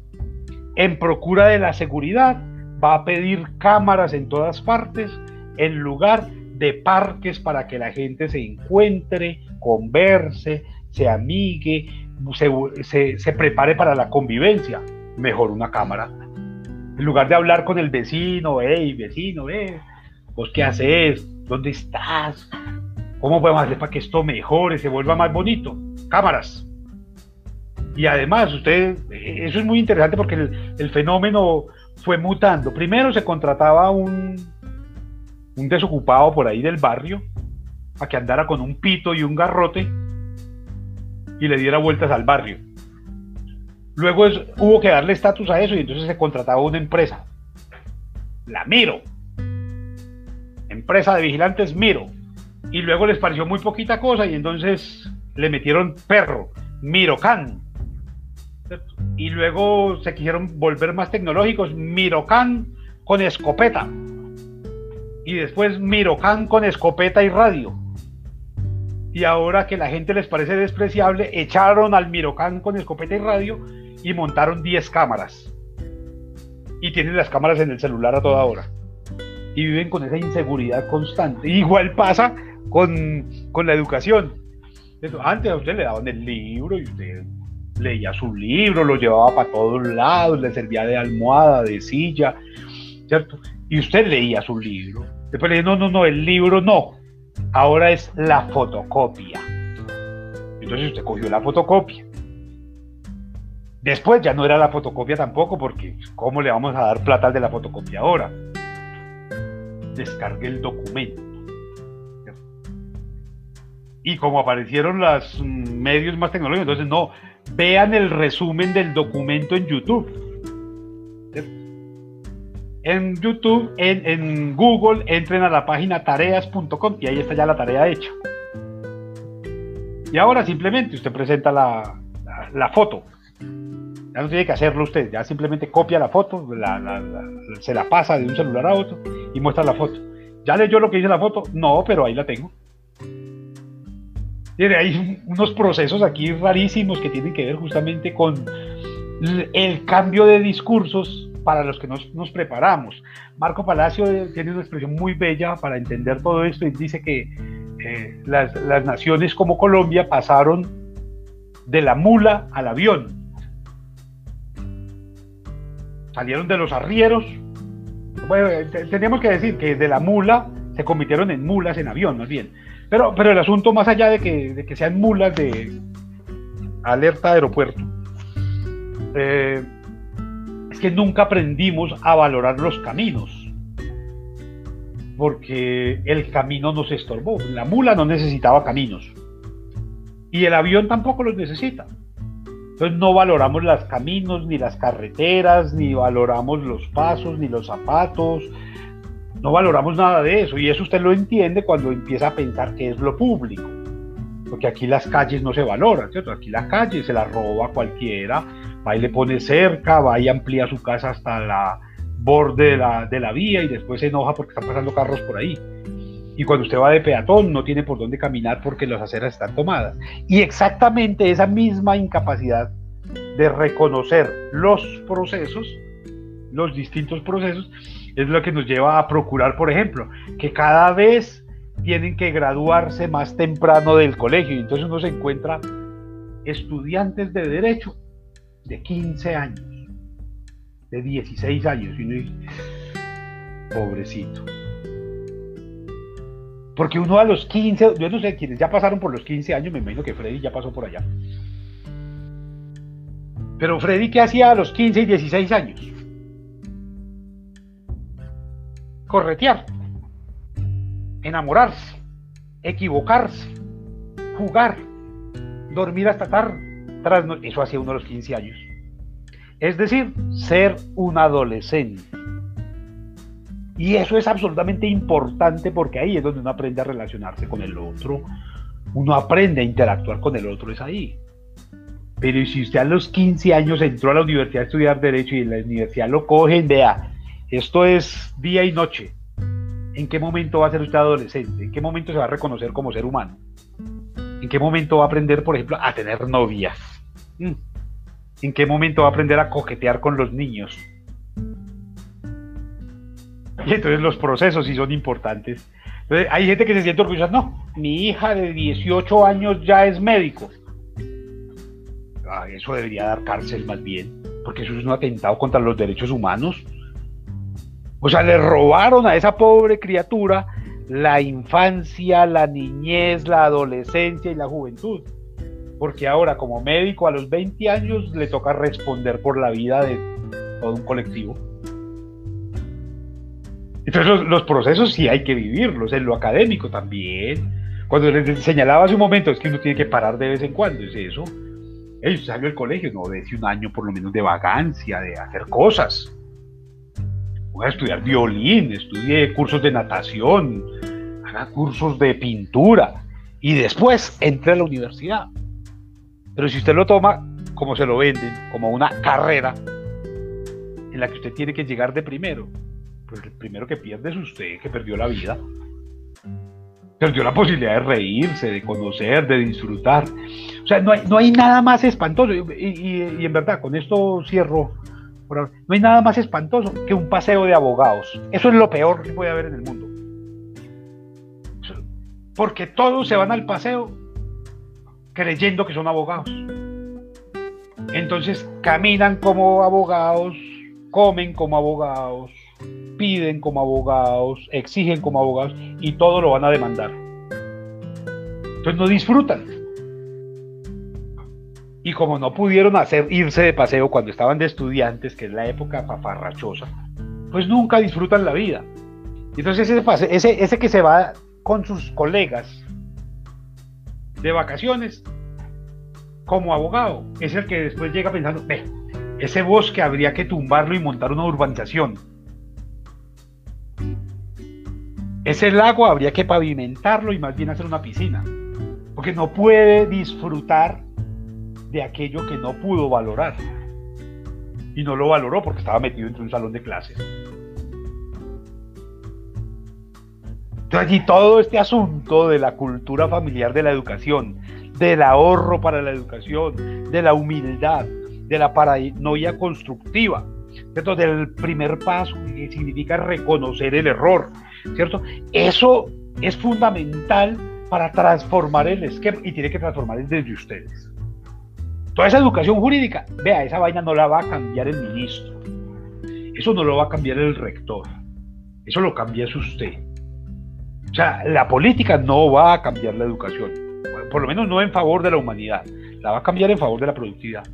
A: En procura de la seguridad, va a pedir cámaras en todas partes en lugar de parques para que la gente se encuentre, converse, se amigue, se, prepare para la convivencia. Mejor una cámara. En lugar de hablar con el vecino, hey, vecino, eh, ¿vos qué haces? ¿Dónde estás? ¿Cómo podemos hacer para que esto mejore, se vuelva más bonito? cámaras. Y además, usted, eso es muy interesante porque el, fenómeno fue mutando. Primero se contrataba un, un desocupado por ahí del barrio a que andara con un pito y un garrote y le diera vueltas al barrio. Luego hubo que darle estatus a eso y entonces se contrataba una empresa. La Miro. Empresa de vigilantes Miro. Y luego les pareció muy poquita cosa y entonces le metieron perro, Mirocan. Y luego se quisieron volver más tecnológicos, Mirocan con escopeta. Y después Mirocan con escopeta y radio. y ahora que la gente les parece despreciable, echaron al Mirocán con escopeta y radio y montaron 10 cámaras. Y tienen las cámaras en el celular a toda hora. Y viven con esa inseguridad constante. *laughs* Igual pasa con, con la educación. Antes a usted le daban el libro y usted leía su libro, lo llevaba para todos lados, le servía de almohada, de silla, ¿cierto? Y usted leía su libro. Después le dije, no, no, no, el libro no. Ahora es la fotocopia. Entonces usted cogió la fotocopia. Después ya no era la fotocopia tampoco, porque ¿cómo le vamos a dar plata de la fotocopia ahora? Descargue el documento. Y como aparecieron los medios más tecnológicos, entonces no, vean el resumen del documento en YouTube. En YouTube, en, Google, entren a la página tareas.com y ahí está ya la tarea hecha. Y ahora simplemente usted presenta la, foto. Ya no tiene que hacerlo usted, ya simplemente copia la foto, se la pasa de un celular a otro y muestra la foto. ¿Ya leyó lo que dice la foto? No, pero ahí la tengo hay unos procesos aquí rarísimos que tienen que ver justamente con el cambio de discursos para los que nos, preparamos. Marco Palacio tiene una expresión muy bella para entender todo esto y dice que eh, las, las naciones como Colombia pasaron de la mula al avión. Salieron de los arrieros. Bueno, teníamos que decir que de la mula se convirtieron en mulas en avión, más bien. Pero, pero el asunto, más allá de que, de que sean mulas de alerta aeropuerto, eh, es que nunca aprendimos a valorar los caminos. Porque el camino nos estorbó. La mula no necesitaba caminos. Y el avión tampoco los necesita. Entonces no valoramos los caminos, ni las carreteras, ni valoramos los pasos, ni los zapatos, no valoramos nada de eso y eso usted lo entiende cuando empieza a pensar que es lo público. Porque aquí las calles no se valoran, ¿cierto? Aquí la calle se la roba cualquiera, va y le pone cerca, va y amplía su casa hasta la borde de la, de la vía y después se enoja porque están pasando carros por ahí. Y cuando usted va de peatón no tiene por dónde caminar porque las aceras están tomadas. Y exactamente esa misma incapacidad de reconocer los procesos, los distintos procesos, es lo que nos lleva a procurar, por ejemplo, que cada vez tienen que graduarse más temprano del colegio. Y entonces uno se encuentra estudiantes de derecho de 15 años, de 16 años. Y uno dice, pobrecito. Porque uno a los 15, yo no sé quiénes ya pasaron por los 15 años, me imagino que Freddy ya pasó por allá. Pero Freddy, ¿qué hacía a los 15 y 16 años? Corretear, enamorarse, equivocarse, jugar, dormir hasta tarde. Eso hacía uno a los 15 años. Es decir, ser un adolescente. Y eso es absolutamente importante porque ahí es donde uno aprende a relacionarse con el otro, uno aprende a interactuar con el otro, es ahí. Pero si usted a los 15 años entró a la universidad a estudiar Derecho y en la universidad lo cogen, vea, esto es día y noche. ¿En qué momento va a ser usted adolescente? ¿En qué momento se va a reconocer como ser humano? ¿En qué momento va a aprender, por ejemplo, a tener novias? Mm. ¿En qué momento va a aprender a coquetear con los niños? Y entonces los procesos sí son importantes. hay gente que se siente orgullosa, no, mi hija de 18 años ya es médico. Ah, eso debería dar cárcel más bien, porque eso es un atentado contra los derechos humanos. O sea, le robaron a esa pobre criatura la infancia, la niñez, la adolescencia y la juventud. Porque ahora como médico a los 20 años le toca responder por la vida de todo un colectivo. Entonces los, procesos sí hay que vivirlos, en lo académico también. Cuando les señalaba hace un momento, es que uno tiene que parar de vez en cuando, es eso. Ellos salió del colegio, no, de un año por lo menos de vagancia, de hacer cosas voy a estudiar violín, estudie cursos de natación, haga cursos de pintura y después entre a la universidad. Pero si usted lo toma como se lo venden, como una carrera en la que usted tiene que llegar de primero, pues el primero que pierde es usted, que perdió la vida. perdió la posibilidad de reírse, de conocer, de disfrutar. O sea, no hay, no hay nada más espantoso. Y, en verdad, con esto cierro. No hay nada más espantoso que un paseo de abogados. Eso es lo peor que puede haber en el mundo. Porque todos se van al paseo creyendo que son abogados. Entonces caminan como abogados, comen como abogados, piden como abogados, exigen como abogados y todo lo van a demandar. Entonces no disfrutan. Y como no pudieron hacer irse de paseo cuando estaban de estudiantes, que es la época paparrachosa, pues nunca disfrutan la vida. Entonces ese, ese, ese que se va con sus colegas de vacaciones como abogado es el que después llega pensando, ve, ese bosque habría que tumbarlo y montar una urbanización Ese lago habría que pavimentarlo y más bien hacer una piscina, porque no puede disfrutar de aquello que no pudo valorar. Y no lo valoró porque estaba metido entre un salón de clases. Entonces allí todo este asunto de la cultura familiar de la educación, del ahorro para la educación, de la humildad, de la paranoia constructiva, ¿cierto? del primer paso que significa reconocer el error, ¿cierto? Eso es fundamental para transformar el esquema y tiene que transformar desde ustedes. Toda esa educación jurídica, vea, esa vaina no la va a cambiar el ministro. Eso no lo va a cambiar el rector. Eso lo cambia usted. O sea, la política no va a cambiar la educación. Por lo menos no en favor de la humanidad. La va a cambiar en favor de la productividad.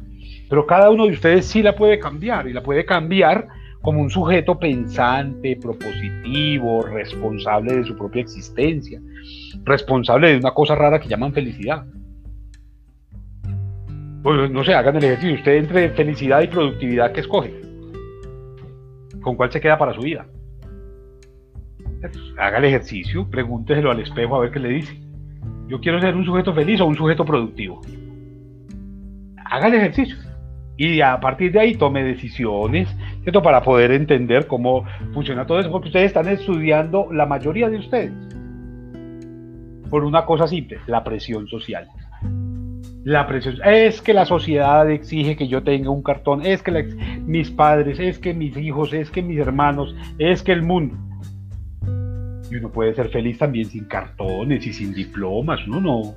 A: Pero cada uno de ustedes sí la puede cambiar y la puede cambiar como un sujeto pensante, propositivo, responsable de su propia existencia, responsable de una cosa rara que llaman felicidad. Pues no sé, hagan el ejercicio. Usted entre felicidad y productividad, ¿qué escoge? ¿Con cuál se queda para su vida? Haga el ejercicio, pregúnteselo al espejo a ver qué le dice. Yo quiero ser un sujeto feliz o un sujeto productivo. Haga el ejercicio y a partir de ahí tome decisiones, ¿cierto? Para poder entender cómo funciona todo eso, porque ustedes están estudiando, la mayoría de ustedes, por una cosa simple, la presión social. La presión, es que la sociedad exige que yo tenga un cartón, es que mis padres, es que mis hijos, es que mis hermanos, es que el mundo. Y uno puede ser feliz también sin cartones y sin diplomas, uno no,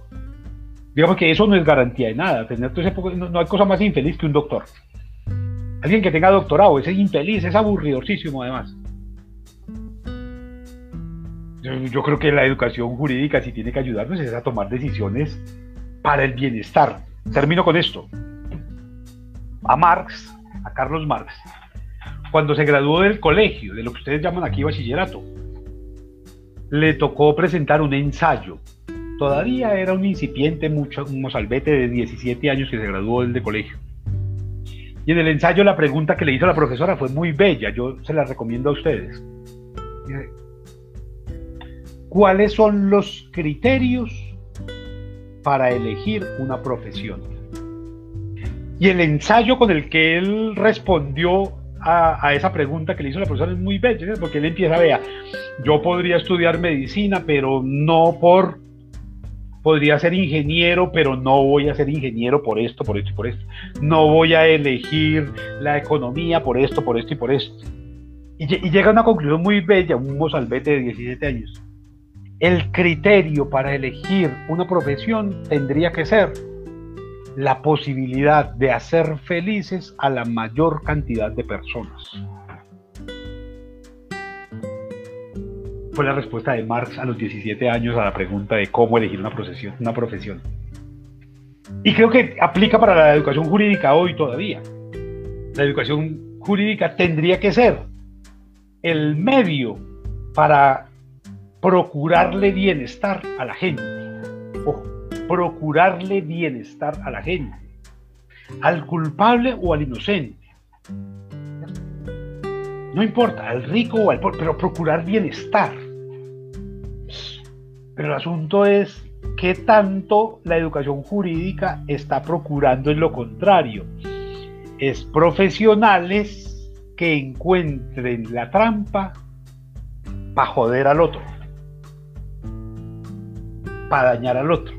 A: Digamos que eso no es garantía de nada. Tener no, hay cosa más infeliz que un doctor. Alguien que tenga doctorado, es infeliz, es aburridorcísimo además. Yo, creo que la educación jurídica si tiene que ayudarnos es a tomar decisiones para el bienestar. Termino con esto. A Marx, a Carlos Marx, cuando se graduó del colegio, de lo que ustedes llaman aquí bachillerato, le tocó presentar un ensayo Todavía era un incipiente, mucho, un mozalbete de 17 años que se graduó del de colegio. Y en el ensayo la pregunta que le hizo la profesora fue muy bella, yo se la recomiendo a ustedes. ¿Cuáles son los criterios para elegir una profesión? Y el ensayo con el que él respondió a, esa pregunta que le hizo la profesora es muy bella, porque él empieza, vea, yo podría estudiar medicina, pero no por podría ser ingeniero, pero no voy a ser ingeniero por esto, por esto y por esto. No voy a elegir la economía por esto, por esto y por esto. Y, llega a una conclusión muy bella, un mozalbete de 17 años. El criterio para elegir una profesión tendría que ser la posibilidad de hacer felices a la mayor cantidad de personas. fue la respuesta de Marx a los 17 años a la pregunta de cómo elegir una profesión. Una profesión. Y creo que aplica para la educación jurídica hoy todavía. La educación jurídica tendría que ser el medio para procurarle bienestar a la gente. o procurarle bienestar a la gente. Al culpable o al inocente. No importa, al rico o al pobre, pero procurar bienestar. Pero el asunto es qué tanto la educación jurídica está procurando en lo contrario. Es profesionales que encuentren la trampa para joder al otro. Para dañar al otro,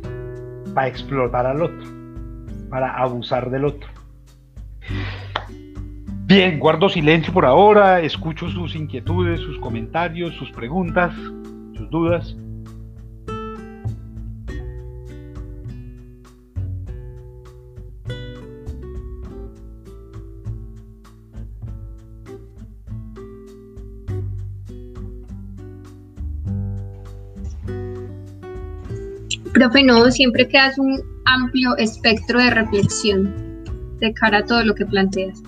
A: para explotar al otro, para abusar del otro. Bien, guardo silencio por ahora, escucho sus inquietudes, sus comentarios, sus preguntas, sus dudas.
B: Profe, no, siempre quedas un amplio espectro de reflexión de cara a todo lo que planteas.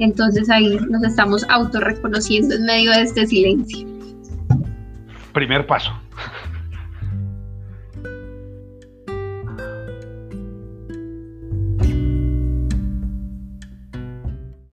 B: Entonces ahí nos estamos autorreconociendo en medio de este silencio.
A: Primer paso.